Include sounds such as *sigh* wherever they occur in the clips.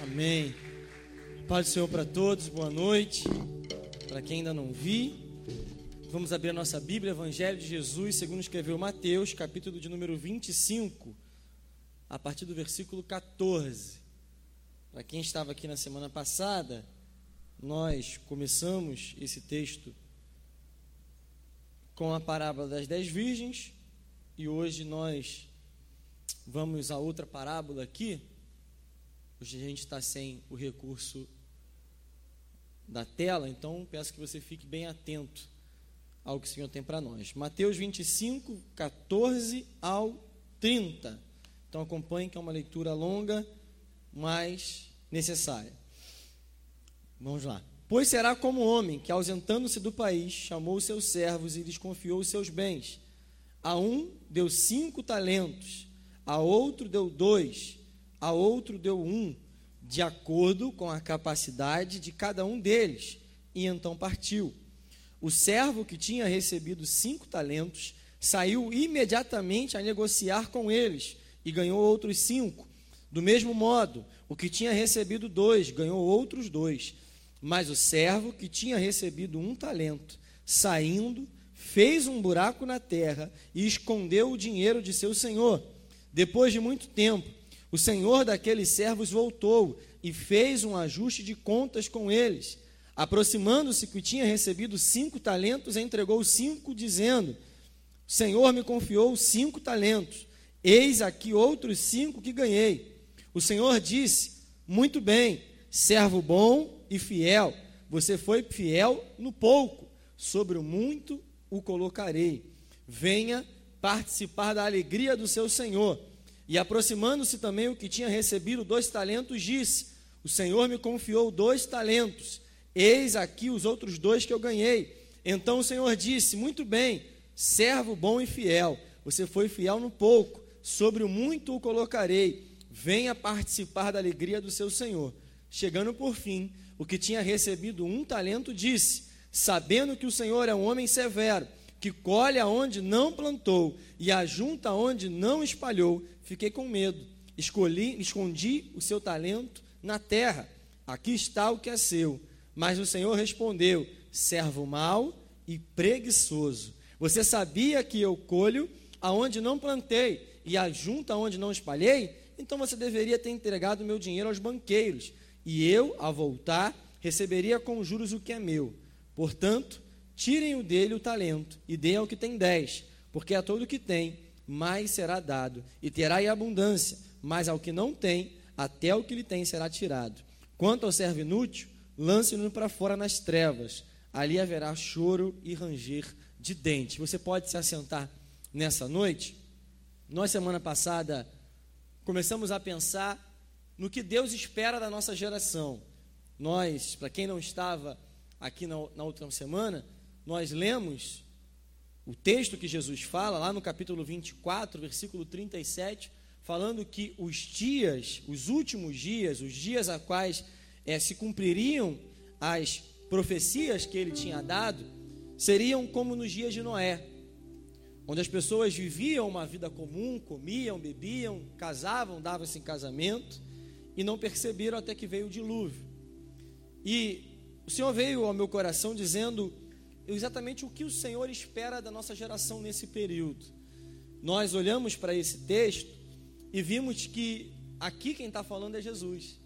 Amém. Paz do Senhor para todos, boa noite. Para quem ainda não vi, vamos abrir a nossa Bíblia, Evangelho de Jesus, segundo escreveu Mateus, capítulo de número 25, a partir do versículo 14. Para quem estava aqui na semana passada, nós começamos esse texto com a parábola das dez virgens e hoje nós vamos a outra parábola aqui, Hoje a gente está sem o recurso da tela, então peço que você fique bem atento ao que o Senhor tem para nós. Mateus 25, 14 ao 30. Então acompanhe que é uma leitura longa, mas necessária. Vamos lá. Pois será como homem que, ausentando-se do país, chamou seus servos e lhes confiou os seus bens. A um deu cinco talentos, a outro deu dois a outro deu um, de acordo com a capacidade de cada um deles, e então partiu. O servo que tinha recebido cinco talentos saiu imediatamente a negociar com eles e ganhou outros cinco. Do mesmo modo, o que tinha recebido dois ganhou outros dois. Mas o servo que tinha recebido um talento, saindo, fez um buraco na terra e escondeu o dinheiro de seu senhor. Depois de muito tempo, o senhor daqueles servos voltou e fez um ajuste de contas com eles. Aproximando-se, que tinha recebido cinco talentos, entregou cinco, dizendo: O Senhor me confiou cinco talentos, eis aqui outros cinco que ganhei. O Senhor disse: Muito bem, servo bom e fiel, você foi fiel no pouco, sobre o muito o colocarei. Venha participar da alegria do seu Senhor. E aproximando-se também o que tinha recebido dois talentos, disse: O Senhor me confiou dois talentos, eis aqui os outros dois que eu ganhei. Então o Senhor disse: Muito bem, servo bom e fiel, você foi fiel no pouco, sobre o muito o colocarei. Venha participar da alegria do seu Senhor. Chegando por fim, o que tinha recebido um talento disse: Sabendo que o Senhor é um homem severo, que colhe aonde não plantou e ajunta onde não espalhou, fiquei com medo. Escolhi, escondi o seu talento na terra. Aqui está o que é seu. Mas o Senhor respondeu: servo mau e preguiçoso. Você sabia que eu colho aonde não plantei e ajunto aonde não espalhei? Então você deveria ter entregado meu dinheiro aos banqueiros, e eu, ao voltar, receberia com juros o que é meu. Portanto, tirem o dele o talento e dê ao que tem dez, porque a todo o que tem mais será dado, e terá em abundância, mas ao que não tem, até o que lhe tem será tirado. Quanto ao servo inútil, lance-no para fora nas trevas, ali haverá choro e ranger de dentes. Você pode se assentar nessa noite? Nós, semana passada, começamos a pensar no que Deus espera da nossa geração. Nós, para quem não estava aqui na, na outra semana, nós lemos o texto que Jesus fala, lá no capítulo 24, versículo 37, falando que os dias, os últimos dias, os dias a quais é, se cumpririam as profecias que ele tinha dado, seriam como nos dias de Noé, onde as pessoas viviam uma vida comum, comiam, bebiam, casavam, davam-se em casamento e não perceberam até que veio o dilúvio. E o Senhor veio ao meu coração dizendo exatamente o que o Senhor espera da nossa geração nesse período. Nós olhamos para esse texto e vimos que aqui quem está falando é Jesus.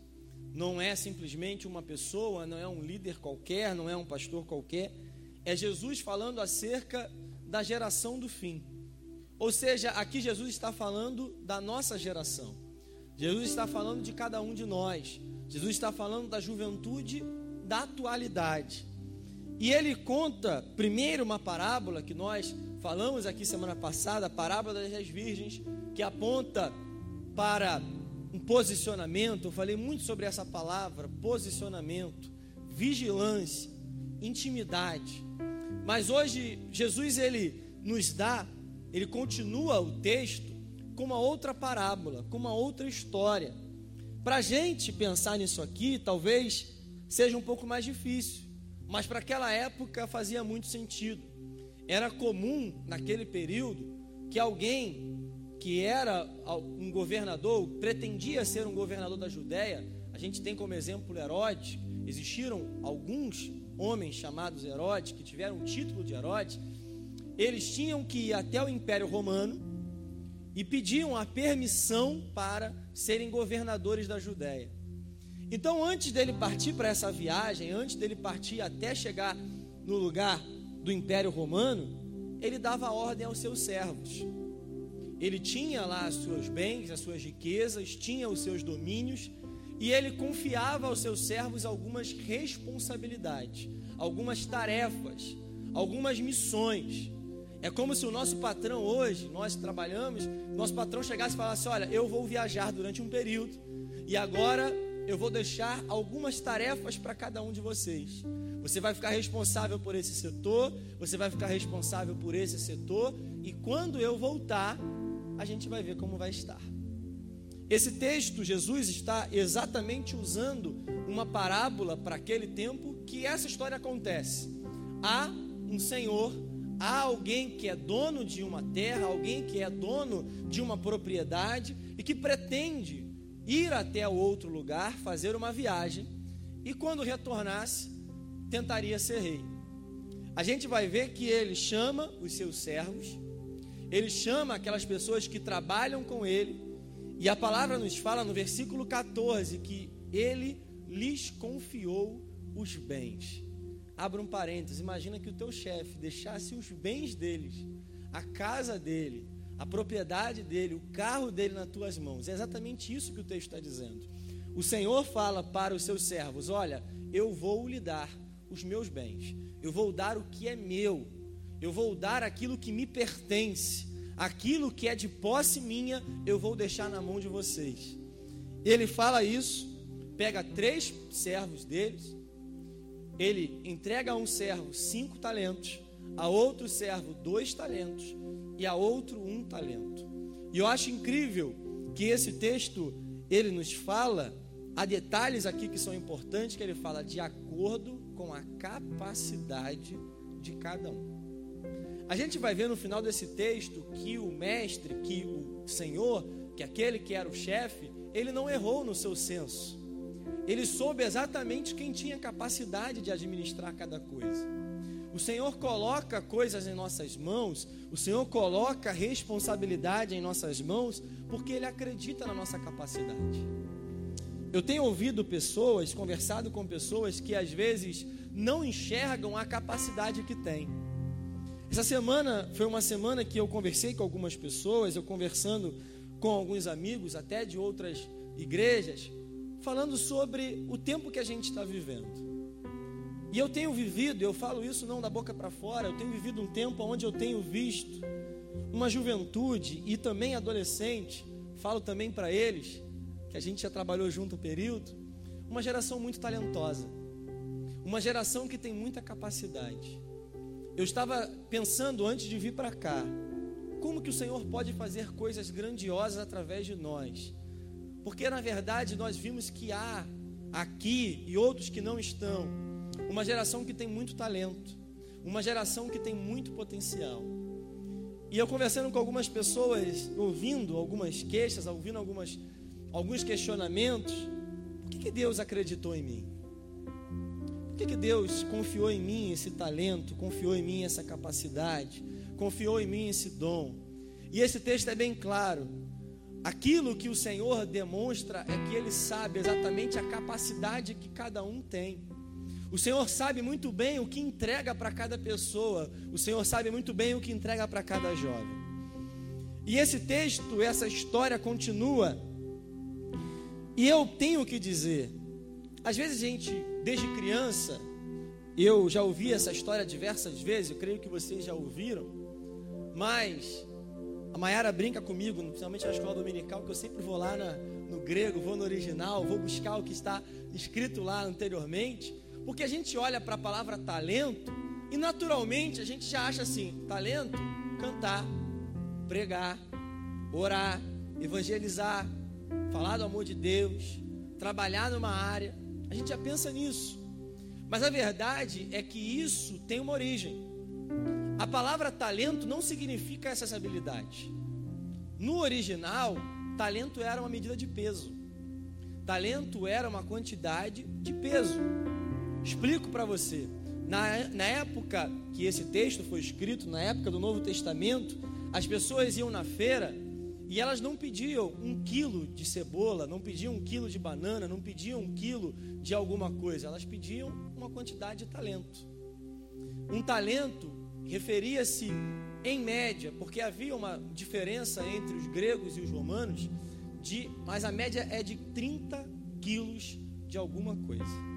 Não é simplesmente uma pessoa, não é um líder qualquer, não é um pastor qualquer. É Jesus falando acerca da geração do fim. Ou seja, aqui Jesus está falando da nossa geração. Jesus está falando de cada um de nós. Jesus está falando da juventude da atualidade. E ele conta primeiro uma parábola que nós falamos aqui semana passada, a parábola das dez virgens, que aponta para um posicionamento. Eu falei muito sobre essa palavra, posicionamento, vigilância, intimidade. Mas hoje Jesus ele nos dá, ele continua o texto com uma outra parábola, com uma outra história. Para a gente pensar nisso aqui, talvez seja um pouco mais difícil mas para aquela época fazia muito sentido. Era comum naquele período que alguém que era um governador, pretendia ser um governador da Judéia, a gente tem como exemplo Herodes. Existiram alguns homens chamados Herodes que tiveram o título de Herodes. Eles tinham que ir até o Império Romano e pediam a permissão para serem governadores da Judéia. Então, antes dele partir para essa viagem, antes dele partir até chegar no lugar do Império Romano, ele dava ordem aos seus servos. Ele tinha lá os seus bens, as suas riquezas, tinha os seus domínios, e ele confiava aos seus servos algumas responsabilidades, algumas tarefas, algumas missões. É como se o nosso patrão hoje, nós trabalhamos, nosso patrão chegasse e falasse: Olha, eu vou viajar durante um período, e agora eu vou deixar algumas tarefas para cada um de vocês. Você vai ficar responsável por esse setor, você vai ficar responsável por esse setor, e quando eu voltar, a gente vai ver como vai estar. Esse texto, Jesus está exatamente usando uma parábola para aquele tempo que essa história acontece. Há um senhor, há alguém que é dono de uma terra, alguém que é dono de uma propriedade e que pretende ir até outro lugar, fazer uma viagem, e quando retornasse, tentaria ser rei. A gente vai ver que ele chama os seus servos, ele chama aquelas pessoas que trabalham com ele, e a palavra nos fala no versículo 14 que ele lhes confiou os bens. Abra um parênteses, imagina que o teu chefe deixasse os bens deles, a casa dele, a propriedade dele, o carro dele nas tuas mãos. É exatamente isso que o texto está dizendo. O Senhor fala para os seus servos: Olha, eu vou lhe dar os meus bens, eu vou dar o que é meu, eu vou dar aquilo que me pertence, aquilo que é de posse minha, eu vou deixar na mão de vocês. Ele fala isso, pega três servos deles, ele entrega a um servo cinco talentos, a outro servo dois talentos e a outro um talento. E eu acho incrível que esse texto ele nos fala, há detalhes aqui que são importantes, que ele fala de acordo com a capacidade de cada um. A gente vai ver no final desse texto que o mestre, que o Senhor, que aquele que era o chefe, ele não errou no seu senso. Ele soube exatamente quem tinha capacidade de administrar cada coisa. O Senhor coloca coisas em nossas mãos, o Senhor coloca responsabilidade em nossas mãos, porque Ele acredita na nossa capacidade. Eu tenho ouvido pessoas, conversado com pessoas que às vezes não enxergam a capacidade que têm. Essa semana foi uma semana que eu conversei com algumas pessoas, eu conversando com alguns amigos, até de outras igrejas, falando sobre o tempo que a gente está vivendo. E eu tenho vivido, eu falo isso não da boca para fora, eu tenho vivido um tempo onde eu tenho visto uma juventude e também adolescente, falo também para eles, que a gente já trabalhou junto um período, uma geração muito talentosa, uma geração que tem muita capacidade. Eu estava pensando antes de vir para cá, como que o Senhor pode fazer coisas grandiosas através de nós? Porque na verdade nós vimos que há aqui e outros que não estão uma geração que tem muito talento, uma geração que tem muito potencial. E eu conversando com algumas pessoas, ouvindo algumas queixas, ouvindo algumas, alguns questionamentos, por que, que Deus acreditou em mim? Por que, que Deus confiou em mim esse talento, confiou em mim essa capacidade, confiou em mim esse dom? E esse texto é bem claro. Aquilo que o Senhor demonstra é que Ele sabe exatamente a capacidade que cada um tem. O Senhor sabe muito bem o que entrega para cada pessoa. O Senhor sabe muito bem o que entrega para cada jovem. E esse texto, essa história continua. E eu tenho que dizer, às vezes a gente, desde criança, eu já ouvi essa história diversas vezes, eu creio que vocês já ouviram, mas a Mayara brinca comigo, principalmente na escola dominical, que eu sempre vou lá na, no grego, vou no original, vou buscar o que está escrito lá anteriormente. Porque a gente olha para a palavra talento e naturalmente a gente já acha assim: talento, cantar, pregar, orar, evangelizar, falar do amor de Deus, trabalhar numa área. A gente já pensa nisso. Mas a verdade é que isso tem uma origem. A palavra talento não significa essas habilidades. No original, talento era uma medida de peso. Talento era uma quantidade de peso. Explico para você. Na, na época que esse texto foi escrito, na época do Novo Testamento, as pessoas iam na feira e elas não pediam um quilo de cebola, não pediam um quilo de banana, não pediam um quilo de alguma coisa, elas pediam uma quantidade de talento. Um talento referia-se em média, porque havia uma diferença entre os gregos e os romanos, de, mas a média é de 30 quilos de alguma coisa.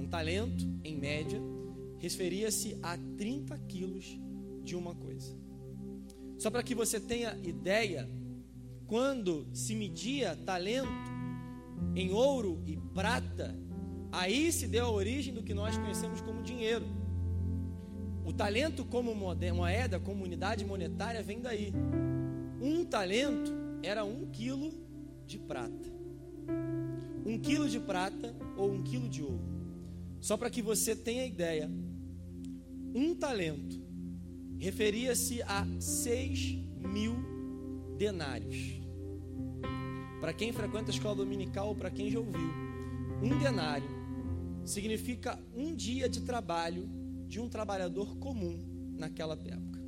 Um talento, em média, referia-se a 30 quilos de uma coisa. Só para que você tenha ideia, quando se media talento em ouro e prata, aí se deu a origem do que nós conhecemos como dinheiro. O talento como moeda, como unidade monetária, vem daí. Um talento era um quilo de prata. Um quilo de prata ou um quilo de ouro. Só para que você tenha ideia, um talento referia-se a 6 mil denários. Para quem frequenta a escola dominical ou para quem já ouviu, um denário significa um dia de trabalho de um trabalhador comum naquela época.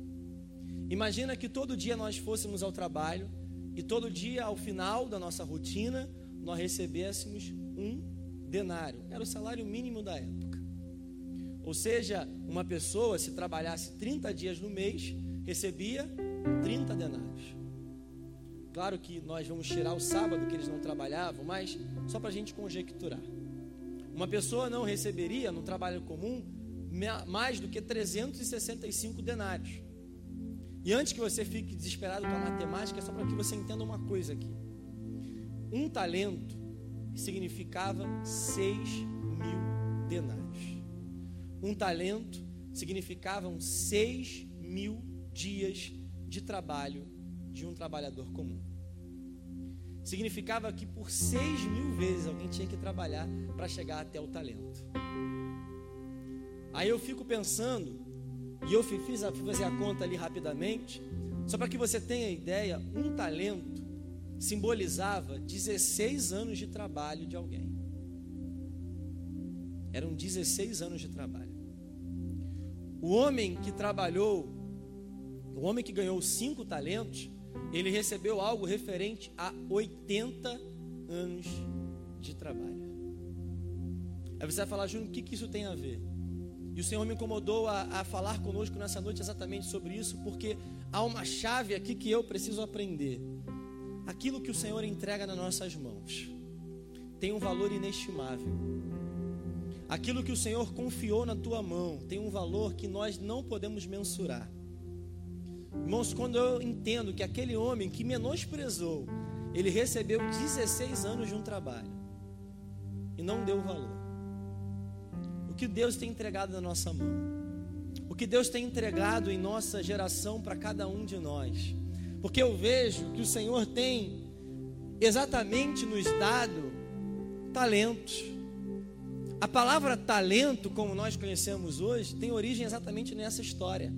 Imagina que todo dia nós fôssemos ao trabalho e todo dia, ao final da nossa rotina, nós recebêssemos um denário. Era o salário mínimo da época. Ou seja, uma pessoa, se trabalhasse 30 dias no mês, recebia 30 denários. Claro que nós vamos tirar o sábado que eles não trabalhavam, mas só para a gente conjecturar. Uma pessoa não receberia no trabalho comum mais do que 365 denários. E antes que você fique desesperado com a matemática, é só para que você entenda uma coisa aqui. Um talento significava 6 mil denários. Um talento significavam 6 mil dias de trabalho de um trabalhador comum. Significava que por 6 mil vezes alguém tinha que trabalhar para chegar até o talento. Aí eu fico pensando, e eu fiz, fiz fazer a conta ali rapidamente, só para que você tenha ideia, um talento simbolizava 16 anos de trabalho de alguém. Eram 16 anos de trabalho. O homem que trabalhou, o homem que ganhou cinco talentos, ele recebeu algo referente a 80 anos de trabalho. Aí você vai falar, Júnior, o que, que isso tem a ver? E o Senhor me incomodou a, a falar conosco nessa noite exatamente sobre isso, porque há uma chave aqui que eu preciso aprender. Aquilo que o Senhor entrega nas nossas mãos tem um valor inestimável. Aquilo que o Senhor confiou na tua mão tem um valor que nós não podemos mensurar. Irmãos, quando eu entendo que aquele homem que menosprezou, ele recebeu 16 anos de um trabalho e não deu valor. O que Deus tem entregado na nossa mão, o que Deus tem entregado em nossa geração para cada um de nós, porque eu vejo que o Senhor tem exatamente nos dado talentos a palavra talento, como nós conhecemos hoje, tem origem exatamente nessa história.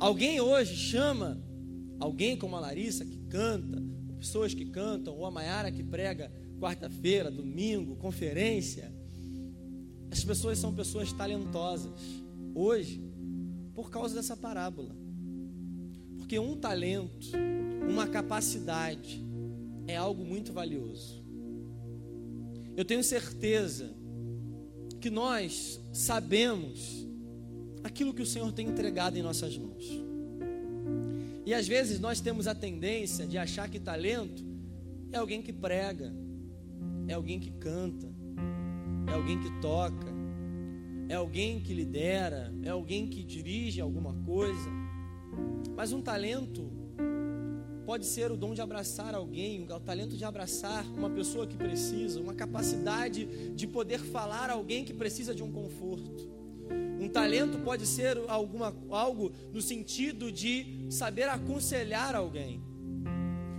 Alguém hoje chama alguém como a Larissa que canta, pessoas que cantam, ou a Maiara que prega quarta-feira, domingo, conferência. As pessoas são pessoas talentosas hoje por causa dessa parábola. Porque um talento, uma capacidade é algo muito valioso. Eu tenho certeza que nós sabemos aquilo que o Senhor tem entregado em nossas mãos. E às vezes nós temos a tendência de achar que talento é alguém que prega, é alguém que canta, é alguém que toca, é alguém que lidera, é alguém que dirige alguma coisa. Mas um talento pode ser o dom de abraçar alguém, o talento de abraçar uma pessoa que precisa, uma capacidade de poder falar a alguém que precisa de um conforto. Um talento pode ser alguma, algo no sentido de saber aconselhar alguém.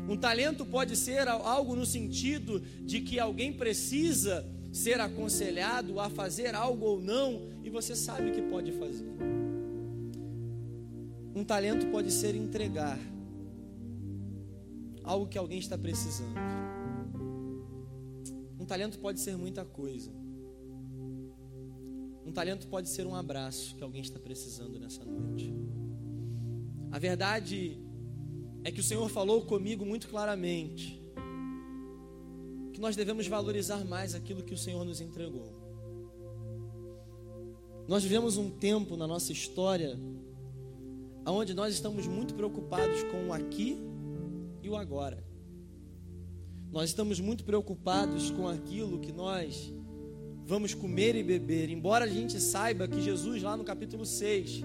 Um talento pode ser algo no sentido de que alguém precisa ser aconselhado a fazer algo ou não e você sabe que pode fazer. Um talento pode ser entregar algo que alguém está precisando. Um talento pode ser muita coisa. Um talento pode ser um abraço que alguém está precisando nessa noite. A verdade é que o Senhor falou comigo muito claramente que nós devemos valorizar mais aquilo que o Senhor nos entregou. Nós vivemos um tempo na nossa história onde nós estamos muito preocupados com o aqui e o agora. Nós estamos muito preocupados com aquilo que nós vamos comer e beber, embora a gente saiba que Jesus, lá no capítulo 6,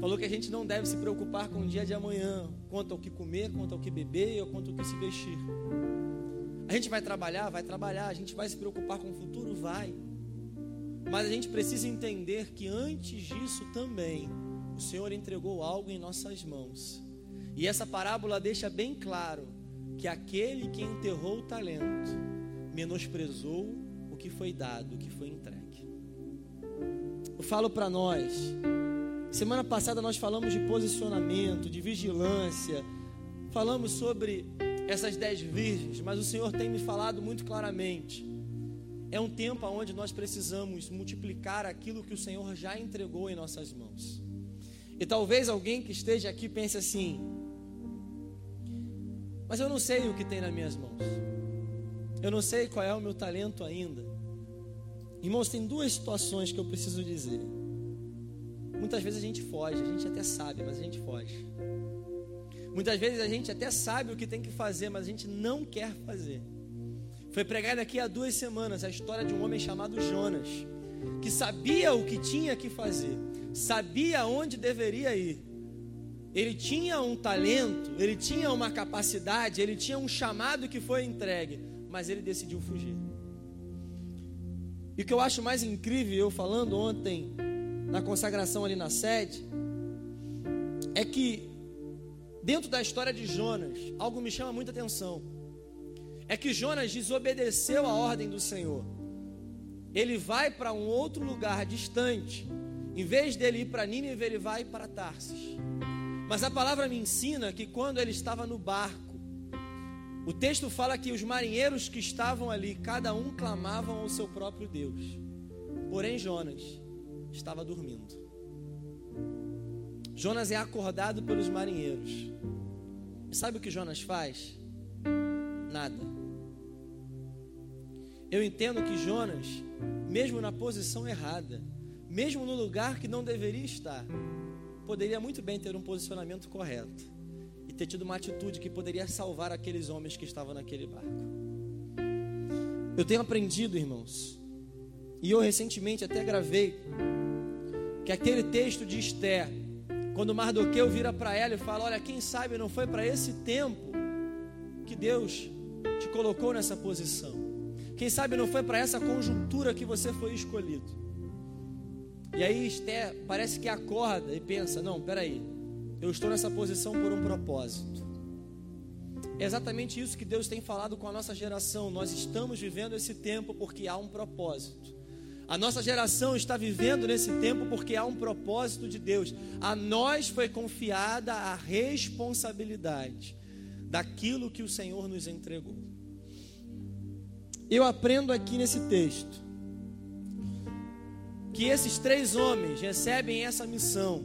falou que a gente não deve se preocupar com o dia de amanhã, quanto ao que comer, quanto ao que beber ou quanto ao que se vestir. A gente vai trabalhar, vai trabalhar, a gente vai se preocupar com o futuro, vai. Mas a gente precisa entender que antes disso também o Senhor entregou algo em nossas mãos. E essa parábola deixa bem claro que aquele que enterrou o talento menosprezou o que foi dado, o que foi entregue. Eu falo para nós, semana passada nós falamos de posicionamento, de vigilância, falamos sobre essas dez virgens, mas o Senhor tem me falado muito claramente. É um tempo onde nós precisamos multiplicar aquilo que o Senhor já entregou em nossas mãos. E talvez alguém que esteja aqui pense assim: mas eu não sei o que tem nas minhas mãos, eu não sei qual é o meu talento ainda. Irmãos, tem duas situações que eu preciso dizer. Muitas vezes a gente foge, a gente até sabe, mas a gente foge. Muitas vezes a gente até sabe o que tem que fazer, mas a gente não quer fazer. Foi pregada aqui há duas semanas a história de um homem chamado Jonas, que sabia o que tinha que fazer, sabia onde deveria ir. Ele tinha um talento, ele tinha uma capacidade, ele tinha um chamado que foi entregue, mas ele decidiu fugir. E o que eu acho mais incrível, eu falando ontem na consagração ali na sede, é que dentro da história de Jonas, algo me chama muita atenção. É que Jonas desobedeceu a ordem do Senhor. Ele vai para um outro lugar distante em vez dele ir para Nínive, ele vai para Tarsis. Mas a palavra me ensina que quando ele estava no barco, o texto fala que os marinheiros que estavam ali, cada um clamavam ao seu próprio Deus. Porém, Jonas estava dormindo. Jonas é acordado pelos marinheiros. Sabe o que Jonas faz? Nada. Eu entendo que Jonas, mesmo na posição errada, mesmo no lugar que não deveria estar, poderia muito bem ter um posicionamento correto e ter tido uma atitude que poderia salvar aqueles homens que estavam naquele barco. Eu tenho aprendido, irmãos, e eu recentemente até gravei, que aquele texto de Esther, quando Mardoqueu vira para ela e fala: Olha, quem sabe não foi para esse tempo que Deus te colocou nessa posição. Quem sabe não foi para essa conjuntura que você foi escolhido. E aí Esther parece que acorda e pensa: não, peraí, eu estou nessa posição por um propósito. É exatamente isso que Deus tem falado com a nossa geração. Nós estamos vivendo esse tempo porque há um propósito. A nossa geração está vivendo nesse tempo porque há um propósito de Deus. A nós foi confiada a responsabilidade daquilo que o Senhor nos entregou. Eu aprendo aqui nesse texto que esses três homens recebem essa missão.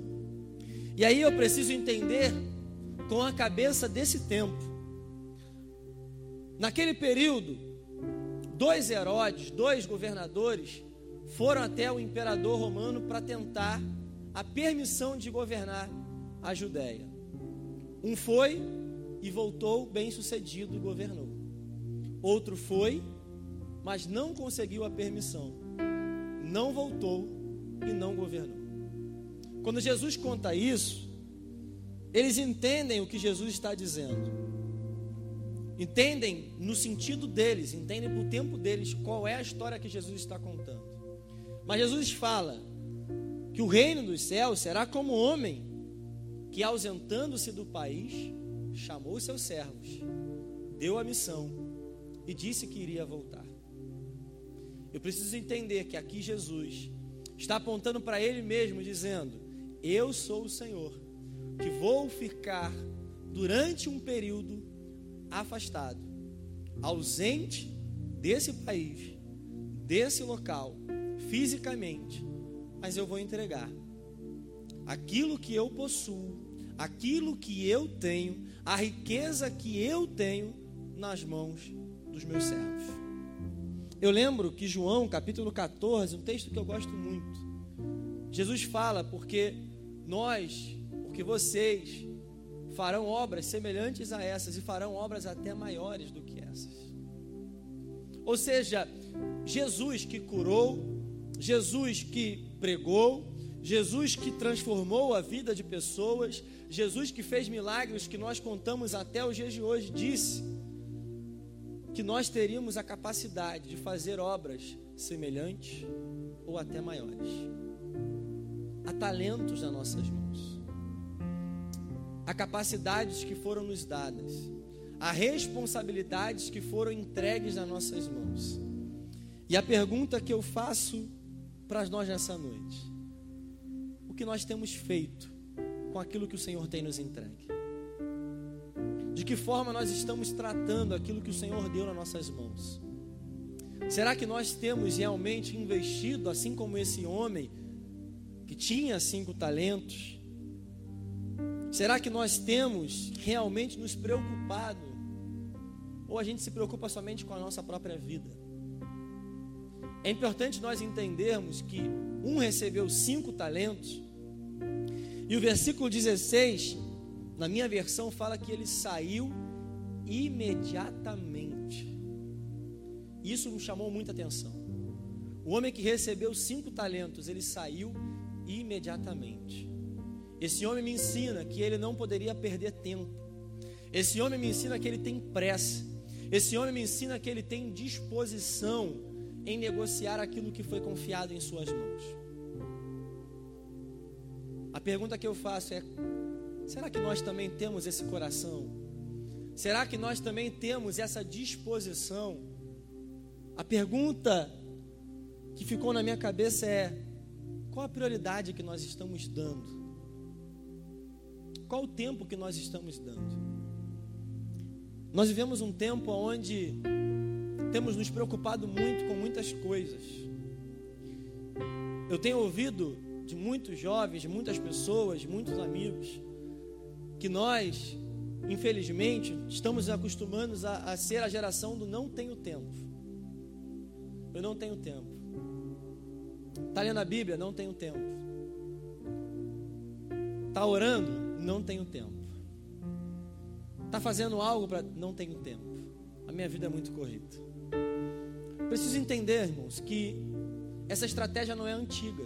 E aí eu preciso entender com a cabeça desse tempo. Naquele período, dois Herodes, dois governadores, foram até o imperador romano para tentar a permissão de governar a Judéia. Um foi e voltou bem sucedido e governou. Outro foi, mas não conseguiu a permissão não voltou e não governou. Quando Jesus conta isso, eles entendem o que Jesus está dizendo. Entendem no sentido deles, entendem no tempo deles qual é a história que Jesus está contando. Mas Jesus fala que o reino dos céus será como homem que, ausentando-se do país, chamou seus servos, deu a missão e disse que iria voltar. Eu preciso entender que aqui Jesus está apontando para Ele mesmo, dizendo: Eu sou o Senhor, que vou ficar durante um período afastado, ausente desse país, desse local, fisicamente, mas eu vou entregar aquilo que eu possuo, aquilo que eu tenho, a riqueza que eu tenho nas mãos dos meus servos. Eu lembro que João, capítulo 14, um texto que eu gosto muito. Jesus fala porque nós, porque vocês farão obras semelhantes a essas e farão obras até maiores do que essas. Ou seja, Jesus que curou, Jesus que pregou, Jesus que transformou a vida de pessoas, Jesus que fez milagres que nós contamos até os dias de hoje, disse que nós teríamos a capacidade de fazer obras semelhantes ou até maiores. Há talentos nas nossas mãos, há capacidades que foram nos dadas, há responsabilidades que foram entregues nas nossas mãos. E a pergunta que eu faço para nós nessa noite: o que nós temos feito com aquilo que o Senhor tem nos entregue? De que forma nós estamos tratando aquilo que o Senhor deu nas nossas mãos? Será que nós temos realmente investido, assim como esse homem que tinha cinco talentos? Será que nós temos realmente nos preocupado? Ou a gente se preocupa somente com a nossa própria vida? É importante nós entendermos que um recebeu cinco talentos, e o versículo 16 na minha versão fala que ele saiu imediatamente. Isso me chamou muita atenção. O homem que recebeu cinco talentos, ele saiu imediatamente. Esse homem me ensina que ele não poderia perder tempo. Esse homem me ensina que ele tem pressa. Esse homem me ensina que ele tem disposição em negociar aquilo que foi confiado em suas mãos. A pergunta que eu faço é: Será que nós também temos esse coração? Será que nós também temos essa disposição? A pergunta que ficou na minha cabeça é: qual a prioridade que nós estamos dando? Qual o tempo que nós estamos dando? Nós vivemos um tempo onde temos nos preocupado muito com muitas coisas. Eu tenho ouvido de muitos jovens, de muitas pessoas, de muitos amigos, que nós, infelizmente, estamos acostumados a, a ser a geração do não tenho tempo. Eu não tenho tempo. Está lendo a Bíblia? Não tenho tempo. Está orando? Não tenho tempo. Está fazendo algo para. Não tenho tempo. A minha vida é muito corrida. Preciso entender, irmãos, que essa estratégia não é antiga.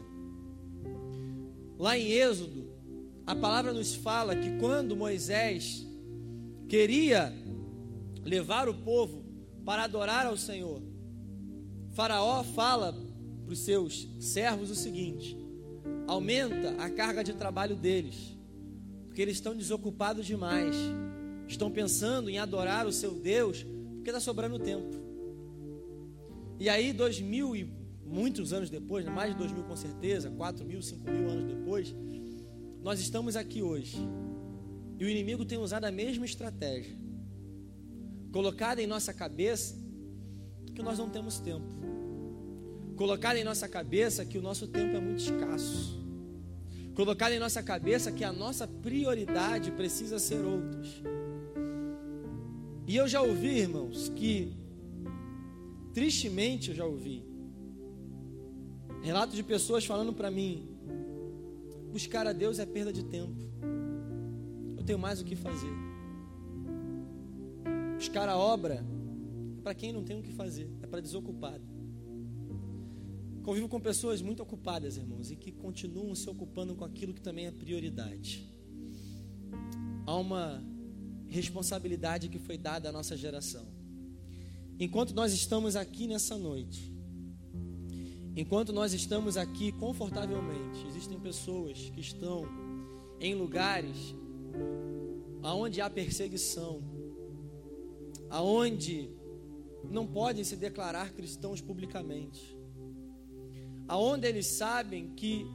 Lá em Êxodo, a palavra nos fala que quando Moisés queria levar o povo para adorar ao Senhor, Faraó fala para os seus servos o seguinte: aumenta a carga de trabalho deles, porque eles estão desocupados demais, estão pensando em adorar o seu Deus, porque está sobrando tempo. E aí, dois mil e muitos anos depois, né, mais de dois mil com certeza, quatro mil, cinco mil anos depois, nós estamos aqui hoje e o inimigo tem usado a mesma estratégia, colocada em nossa cabeça que nós não temos tempo, colocada em nossa cabeça que o nosso tempo é muito escasso, colocada em nossa cabeça que a nossa prioridade precisa ser outras. E eu já ouvi, irmãos, que tristemente eu já ouvi relatos de pessoas falando para mim: Buscar a Deus é perda de tempo. Eu tenho mais o que fazer. Buscar a obra é para quem não tem o que fazer, é para desocupado. Convivo com pessoas muito ocupadas, irmãos, e que continuam se ocupando com aquilo que também é prioridade. Há uma responsabilidade que foi dada à nossa geração. Enquanto nós estamos aqui nessa noite, Enquanto nós estamos aqui confortavelmente, existem pessoas que estão em lugares aonde há perseguição, aonde não podem se declarar cristãos publicamente, aonde eles sabem que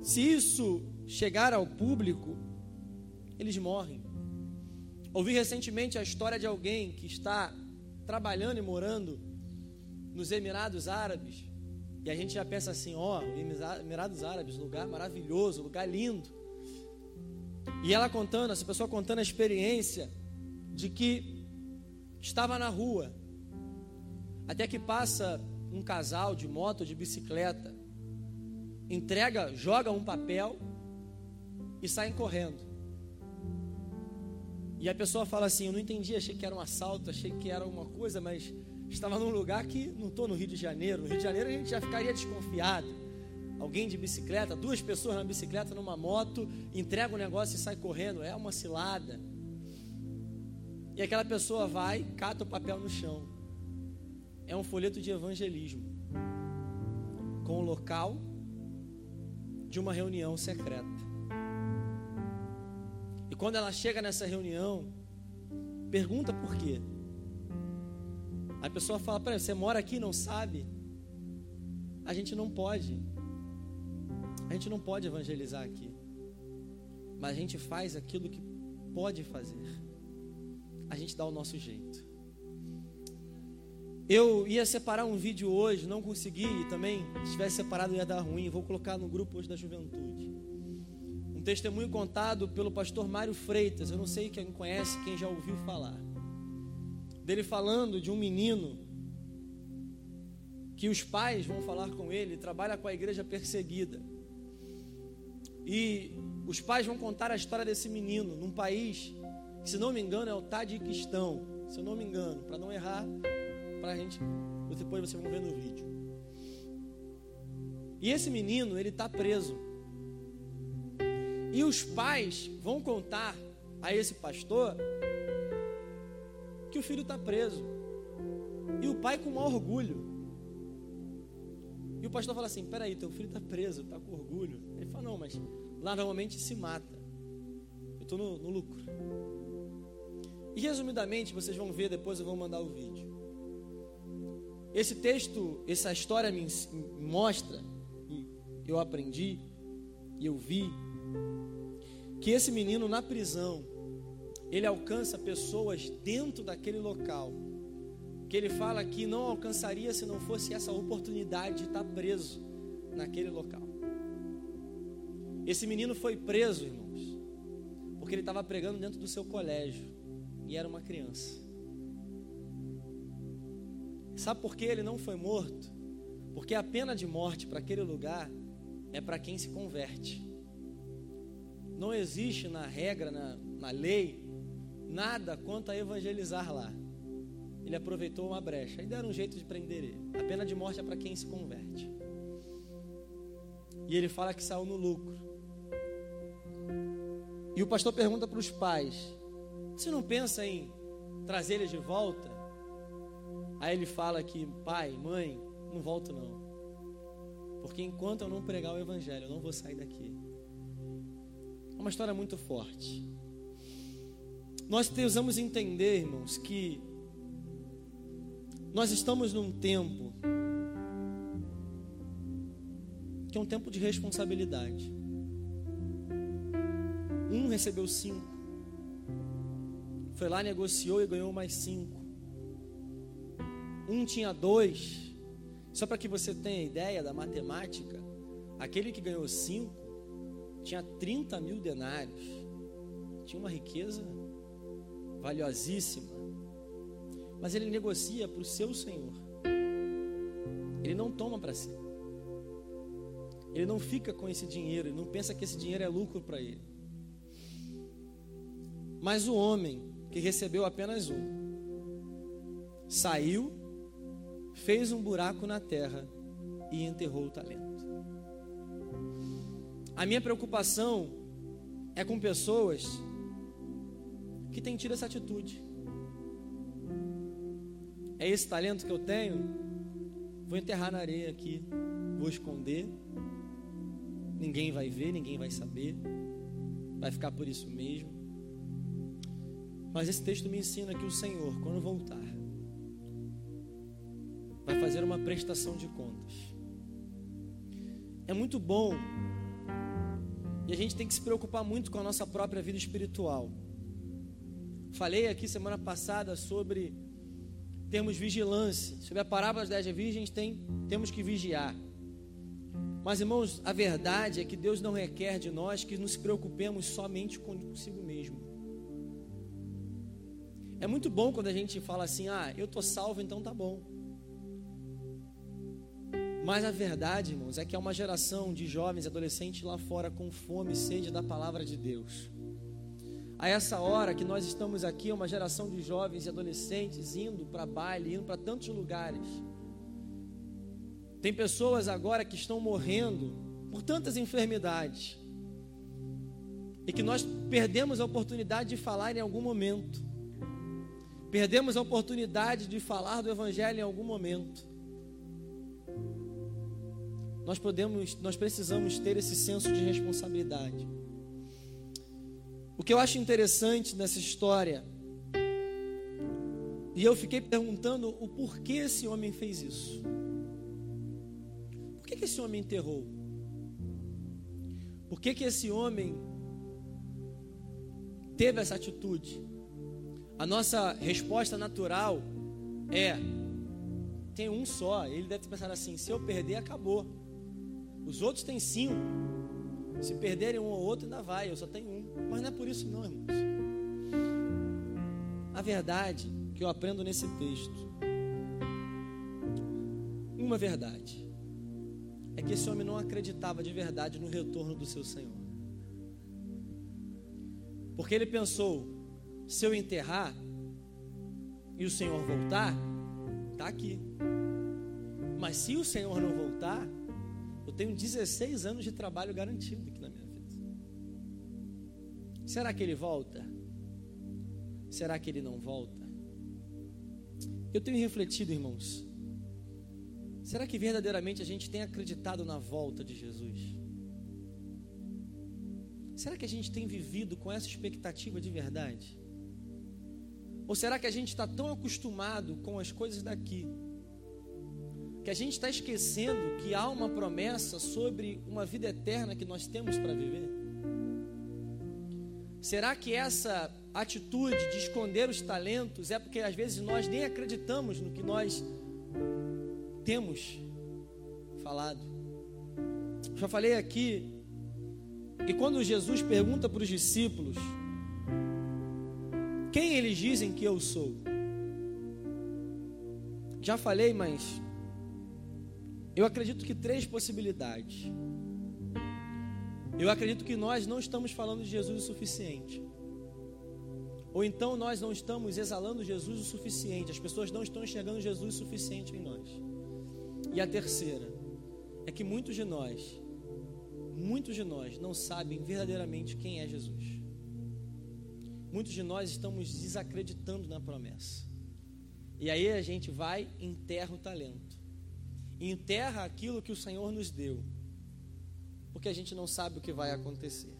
se isso chegar ao público, eles morrem. Ouvi recentemente a história de alguém que está trabalhando e morando nos Emirados Árabes. E a gente já pensa assim, ó, oh, Emirados Árabes, lugar maravilhoso, lugar lindo. E ela contando, essa pessoa contando a experiência de que estava na rua, até que passa um casal de moto, de bicicleta, entrega, joga um papel e saem correndo. E a pessoa fala assim: Eu não entendi, achei que era um assalto, achei que era uma coisa, mas estava num lugar que não estou no Rio de Janeiro. No Rio de Janeiro a gente já ficaria desconfiado. Alguém de bicicleta, duas pessoas na bicicleta, numa moto, entrega o negócio e sai correndo. É uma cilada. E aquela pessoa vai, cata o papel no chão. É um folheto de evangelismo com o local de uma reunião secreta. E quando ela chega nessa reunião, pergunta por quê. A pessoa fala: para você mora aqui e não sabe? A gente não pode. A gente não pode evangelizar aqui. Mas a gente faz aquilo que pode fazer. A gente dá o nosso jeito. Eu ia separar um vídeo hoje, não consegui também. Se tivesse separado ia dar ruim. Vou colocar no grupo hoje da juventude. Um testemunho contado pelo pastor Mário Freitas. Eu não sei quem conhece, quem já ouviu falar. Dele falando de um menino que os pais vão falar com ele, trabalha com a igreja perseguida. E os pais vão contar a história desse menino num país que, se não me engano, é o Tadiquistão. Se eu não me engano, para não errar, para a gente, depois vocês vão ver no vídeo. E esse menino, ele está preso. E os pais vão contar a esse pastor o filho está preso. E o pai com maior orgulho. E o pastor fala assim: peraí, teu filho está preso, está com orgulho. Ele fala: não, mas lá normalmente se mata. Eu estou no, no lucro. E resumidamente, vocês vão ver, depois eu vou mandar o vídeo. Esse texto, essa história me mostra, e eu aprendi, e eu vi, que esse menino na prisão, ele alcança pessoas dentro daquele local, que ele fala que não alcançaria se não fosse essa oportunidade de estar preso naquele local. Esse menino foi preso, irmãos, porque ele estava pregando dentro do seu colégio e era uma criança. Sabe por que ele não foi morto? Porque a pena de morte para aquele lugar é para quem se converte. Não existe na regra, na, na lei, nada quanto a evangelizar lá. Ele aproveitou uma brecha e deram um jeito de prender ele. A pena de morte é para quem se converte. E ele fala que saiu no lucro. E o pastor pergunta para os pais: Você não pensa em trazer ele de volta? Aí ele fala que, pai, mãe, não volto não. Porque enquanto eu não pregar o evangelho, eu não vou sair daqui. É uma história muito forte. Nós precisamos entender, irmãos, que nós estamos num tempo que é um tempo de responsabilidade. Um recebeu cinco, foi lá, negociou e ganhou mais cinco. Um tinha dois. Só para que você tenha ideia da matemática, aquele que ganhou cinco tinha 30 mil denários, tinha uma riqueza valiosíssima, mas ele negocia para o seu senhor, ele não toma para si, ele não fica com esse dinheiro, ele não pensa que esse dinheiro é lucro para ele. Mas o homem que recebeu apenas um, saiu, fez um buraco na terra e enterrou o talento. A minha preocupação é com pessoas que têm tido essa atitude. É esse talento que eu tenho, vou enterrar na areia aqui, vou esconder. Ninguém vai ver, ninguém vai saber. Vai ficar por isso mesmo. Mas esse texto me ensina que o Senhor, quando voltar, vai fazer uma prestação de contas. É muito bom e a gente tem que se preocupar muito com a nossa própria vida espiritual. Falei aqui semana passada sobre termos vigilância. Sobre a parábola das dez virgens, tem, temos que vigiar. Mas, irmãos, a verdade é que Deus não requer de nós que nos preocupemos somente consigo mesmo. É muito bom quando a gente fala assim: ah, eu estou salvo, então tá bom. Mas a verdade, irmãos, é que há uma geração de jovens e adolescentes lá fora com fome e sede da palavra de Deus. A essa hora que nós estamos aqui, é uma geração de jovens e adolescentes indo para baile, indo para tantos lugares. Tem pessoas agora que estão morrendo por tantas enfermidades. E que nós perdemos a oportunidade de falar em algum momento. Perdemos a oportunidade de falar do Evangelho em algum momento. Nós podemos, nós precisamos ter esse senso de responsabilidade. O que eu acho interessante nessa história, e eu fiquei perguntando o porquê esse homem fez isso. Por que, que esse homem enterrou? Por que, que esse homem teve essa atitude? A nossa resposta natural é: tem um só. Ele deve pensar assim: se eu perder, acabou. Os outros têm cinco. Se perderem um ou outro, ainda vai. Eu só tenho um. Mas não é por isso, não, irmãos. A verdade que eu aprendo nesse texto, uma verdade, é que esse homem não acreditava de verdade no retorno do seu Senhor. Porque ele pensou: se eu enterrar e o Senhor voltar, está aqui. Mas se o Senhor não voltar, eu tenho 16 anos de trabalho garantido Será que ele volta? Será que ele não volta? Eu tenho refletido, irmãos. Será que verdadeiramente a gente tem acreditado na volta de Jesus? Será que a gente tem vivido com essa expectativa de verdade? Ou será que a gente está tão acostumado com as coisas daqui que a gente está esquecendo que há uma promessa sobre uma vida eterna que nós temos para viver? Será que essa atitude de esconder os talentos é porque às vezes nós nem acreditamos no que nós temos falado? Já falei aqui que quando Jesus pergunta para os discípulos quem eles dizem que eu sou, já falei, mas eu acredito que três possibilidades. Eu acredito que nós não estamos falando de Jesus o suficiente. Ou então nós não estamos exalando Jesus o suficiente. As pessoas não estão enxergando Jesus o suficiente em nós. E a terceira é que muitos de nós, muitos de nós não sabem verdadeiramente quem é Jesus. Muitos de nós estamos desacreditando na promessa. E aí a gente vai e enterra o talento enterra aquilo que o Senhor nos deu, porque a gente não sabe o que vai acontecer.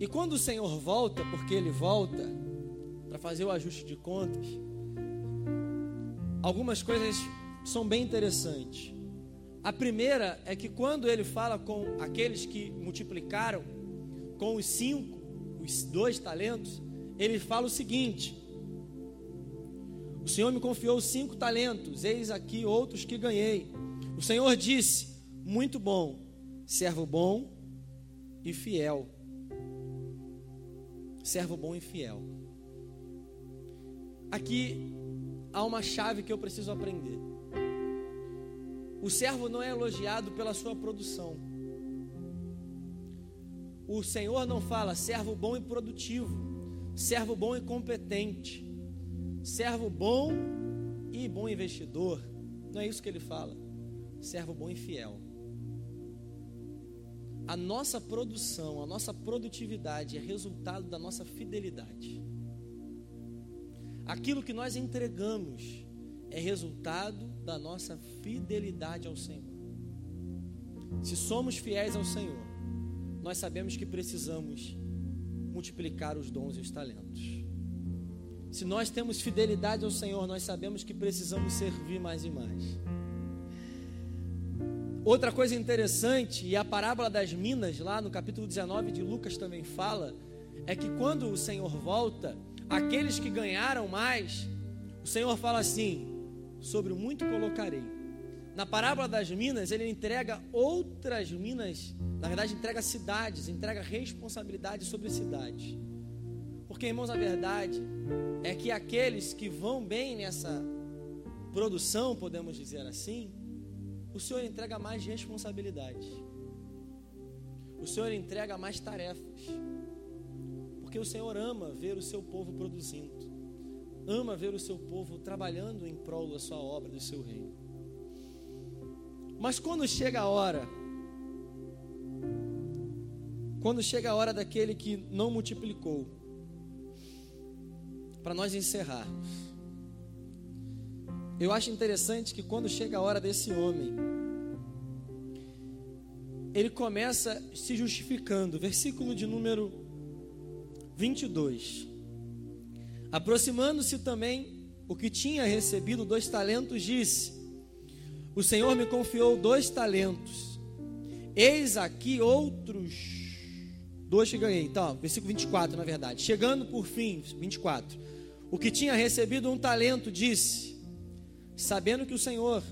E quando o Senhor volta, porque Ele volta, para fazer o ajuste de contas, algumas coisas são bem interessantes. A primeira é que quando Ele fala com aqueles que multiplicaram com os cinco, os dois talentos, Ele fala o seguinte: o Senhor me confiou cinco talentos, eis aqui outros que ganhei. O Senhor disse: Muito bom, servo bom e fiel. Servo bom e fiel. Aqui há uma chave que eu preciso aprender. O servo não é elogiado pela sua produção. O Senhor não fala servo bom e produtivo, servo bom e competente servo bom e bom investidor. Não é isso que ele fala. Servo bom e fiel. A nossa produção, a nossa produtividade é resultado da nossa fidelidade. Aquilo que nós entregamos é resultado da nossa fidelidade ao Senhor. Se somos fiéis ao Senhor, nós sabemos que precisamos multiplicar os dons e os talentos. Se nós temos fidelidade ao Senhor, nós sabemos que precisamos servir mais e mais. Outra coisa interessante, e a parábola das minas, lá no capítulo 19 de Lucas também fala, é que quando o Senhor volta, aqueles que ganharam mais, o Senhor fala assim: sobre o muito colocarei. Na parábola das minas, ele entrega outras minas, na verdade, entrega cidades, entrega responsabilidade sobre cidades. Porque, irmãos, a verdade é que aqueles que vão bem nessa produção, podemos dizer assim, o Senhor entrega mais responsabilidade. O Senhor entrega mais tarefas. Porque o Senhor ama ver o seu povo produzindo. Ama ver o seu povo trabalhando em prol da sua obra, do seu reino. Mas quando chega a hora, quando chega a hora daquele que não multiplicou, para nós encerrarmos, eu acho interessante que quando chega a hora desse homem, ele começa se justificando, versículo de número 22. Aproximando-se também o que tinha recebido dois talentos, disse: O Senhor me confiou dois talentos, eis aqui outros dois que ganhei. Então, versículo 24, na verdade. Chegando por fim, 24. O que tinha recebido um talento disse: sabendo que o Senhor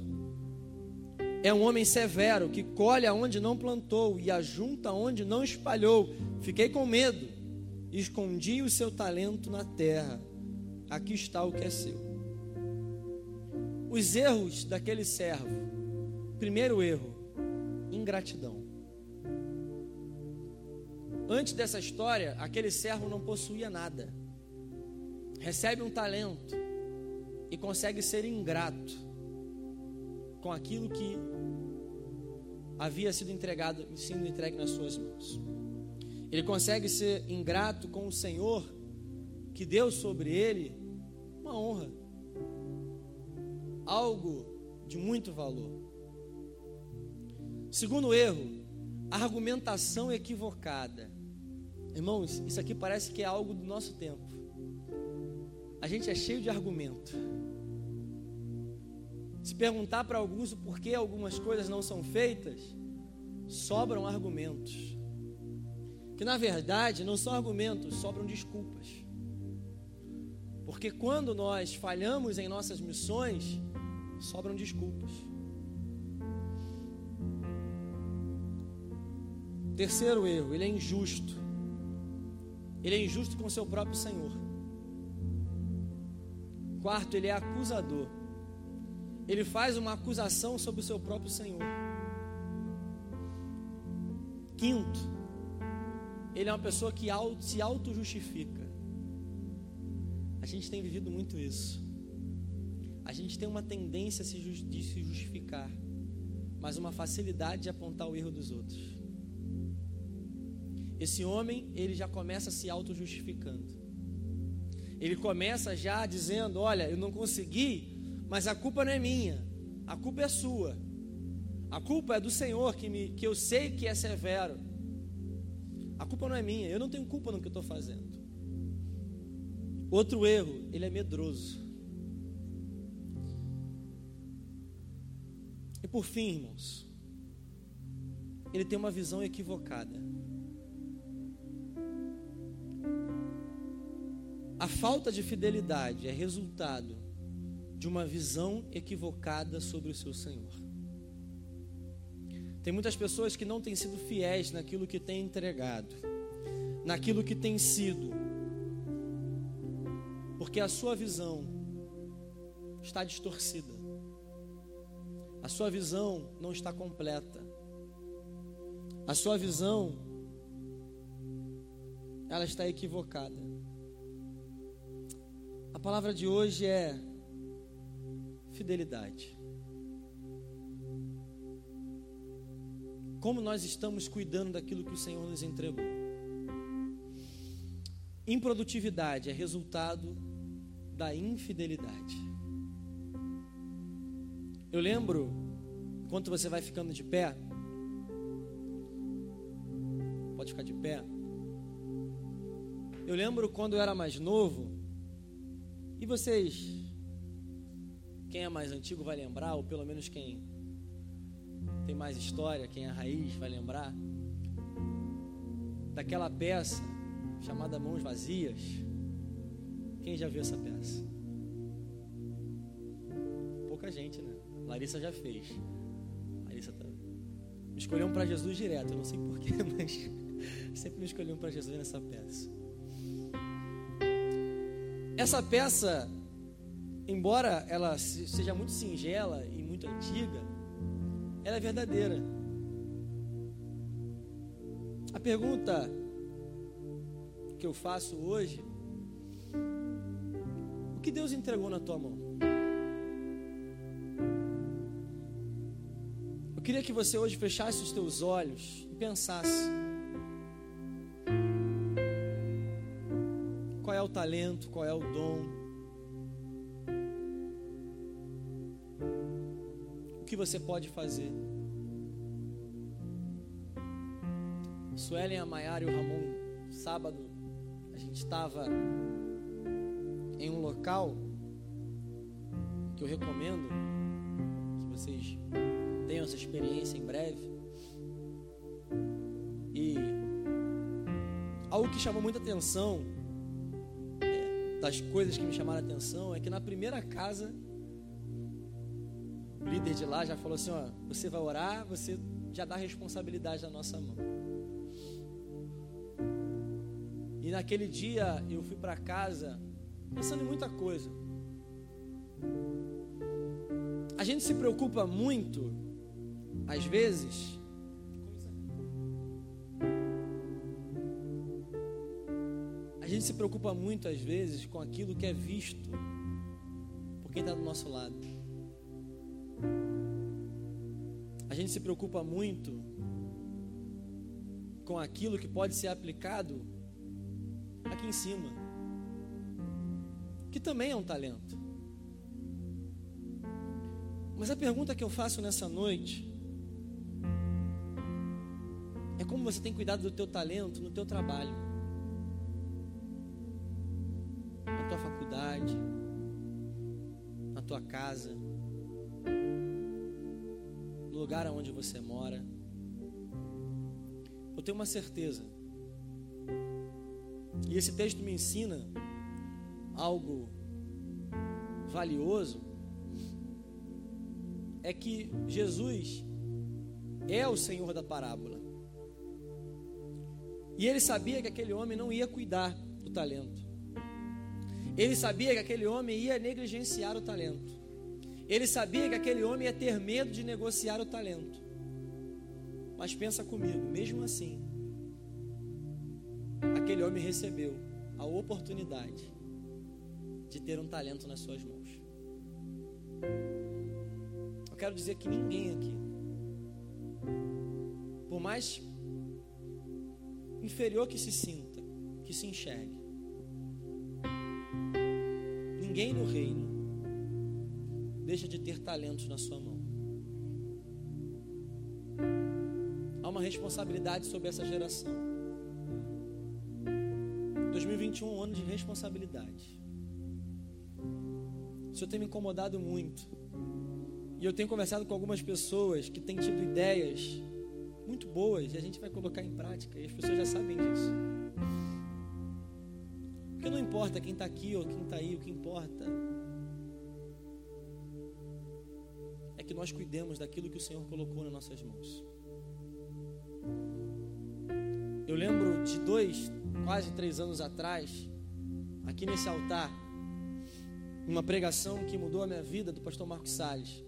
é um homem severo, que colhe aonde não plantou e ajunta onde não espalhou. Fiquei com medo, escondi o seu talento na terra. Aqui está o que é seu. Os erros daquele servo. Primeiro erro, ingratidão. Antes dessa história, aquele servo não possuía nada. Recebe um talento e consegue ser ingrato com aquilo que havia sido entregado, sendo entregue nas suas mãos. Ele consegue ser ingrato com o Senhor que deu sobre ele uma honra, algo de muito valor. Segundo erro, argumentação equivocada. Irmãos, isso aqui parece que é algo do nosso tempo. A gente é cheio de argumento. Se perguntar para alguns o porquê algumas coisas não são feitas, sobram argumentos. Que na verdade não são argumentos, sobram desculpas. Porque quando nós falhamos em nossas missões, sobram desculpas. Terceiro erro, ele é injusto. Ele é injusto com seu próprio Senhor. Quarto, ele é acusador ele faz uma acusação sobre o seu próprio Senhor. Quinto, ele é uma pessoa que se auto-justifica. A gente tem vivido muito isso. A gente tem uma tendência de se justificar, mas uma facilidade de apontar o erro dos outros. Esse homem, ele já começa se auto-justificando. Ele começa já dizendo: Olha, eu não consegui mas a culpa não é minha, a culpa é sua. A culpa é do Senhor que, me, que eu sei que é severo. A culpa não é minha, eu não tenho culpa no que eu estou fazendo. Outro erro, ele é medroso. E por fim, irmãos, ele tem uma visão equivocada. A falta de fidelidade é resultado de uma visão equivocada sobre o seu Senhor. Tem muitas pessoas que não têm sido fiéis naquilo que têm entregado, naquilo que tem sido, porque a sua visão está distorcida, a sua visão não está completa, a sua visão ela está equivocada. Palavra de hoje é fidelidade. Como nós estamos cuidando daquilo que o Senhor nos entregou? Improdutividade é resultado da infidelidade. Eu lembro, enquanto você vai ficando de pé, pode ficar de pé. Eu lembro quando eu era mais novo, e vocês quem é mais antigo vai lembrar, ou pelo menos quem tem mais história, quem é raiz vai lembrar, daquela peça chamada Mãos Vazias. Quem já viu essa peça? Pouca gente, né? Larissa já fez. Larissa tá... Me escolheu para Jesus direto, eu não sei porquê, *laughs* mas sempre me escolheu para Jesus nessa peça. Essa peça, embora ela seja muito singela e muito antiga, ela é verdadeira. A pergunta que eu faço hoje: o que Deus entregou na tua mão? Eu queria que você hoje fechasse os teus olhos e pensasse. Talento, qual é o dom? O que você pode fazer? Suelen, a e o Ramon, sábado, a gente estava em um local que eu recomendo que vocês tenham essa experiência em breve. E algo que chamou muita atenção, das coisas que me chamaram a atenção, é que na primeira casa, o líder de lá já falou assim: ó, você vai orar, você já dá responsabilidade na nossa mão. E naquele dia eu fui para casa pensando em muita coisa. A gente se preocupa muito, às vezes, gente se preocupa muito, às vezes, com aquilo que é visto por quem está do nosso lado. A gente se preocupa muito com aquilo que pode ser aplicado aqui em cima, que também é um talento. Mas a pergunta que eu faço nessa noite é como você tem cuidado do teu talento no teu trabalho, na tua casa, no lugar onde você mora. Eu tenho uma certeza e esse texto me ensina algo valioso é que Jesus é o Senhor da parábola. E ele sabia que aquele homem não ia cuidar do talento. Ele sabia que aquele homem ia negligenciar o talento. Ele sabia que aquele homem ia ter medo de negociar o talento. Mas pensa comigo, mesmo assim, aquele homem recebeu a oportunidade de ter um talento nas suas mãos. Eu quero dizer que ninguém aqui, por mais inferior que se sinta, que se enxergue, ninguém no reino deixa de ter talentos na sua mão. Há uma responsabilidade sobre essa geração. 2021 é um ano de responsabilidade. O Senhor tem me incomodado muito. E eu tenho conversado com algumas pessoas que têm tido ideias muito boas e a gente vai colocar em prática. E as pessoas já sabem disso. Importa quem está aqui ou quem está aí, o que importa é que nós cuidemos daquilo que o Senhor colocou nas nossas mãos. Eu lembro de dois quase três anos atrás, aqui nesse altar, uma pregação que mudou a minha vida do pastor Marcos Salles.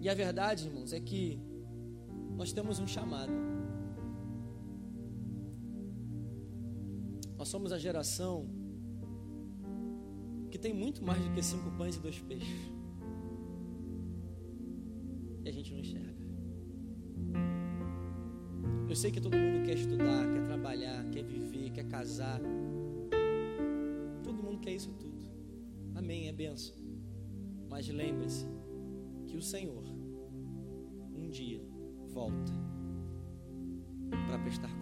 E a verdade, irmãos, é que nós temos um chamado. Somos a geração que tem muito mais do que cinco pães e dois peixes. E a gente não enxerga. Eu sei que todo mundo quer estudar, quer trabalhar, quer viver, quer casar. Todo mundo quer isso tudo. Amém, é benção. Mas lembre-se que o Senhor um dia volta para prestar.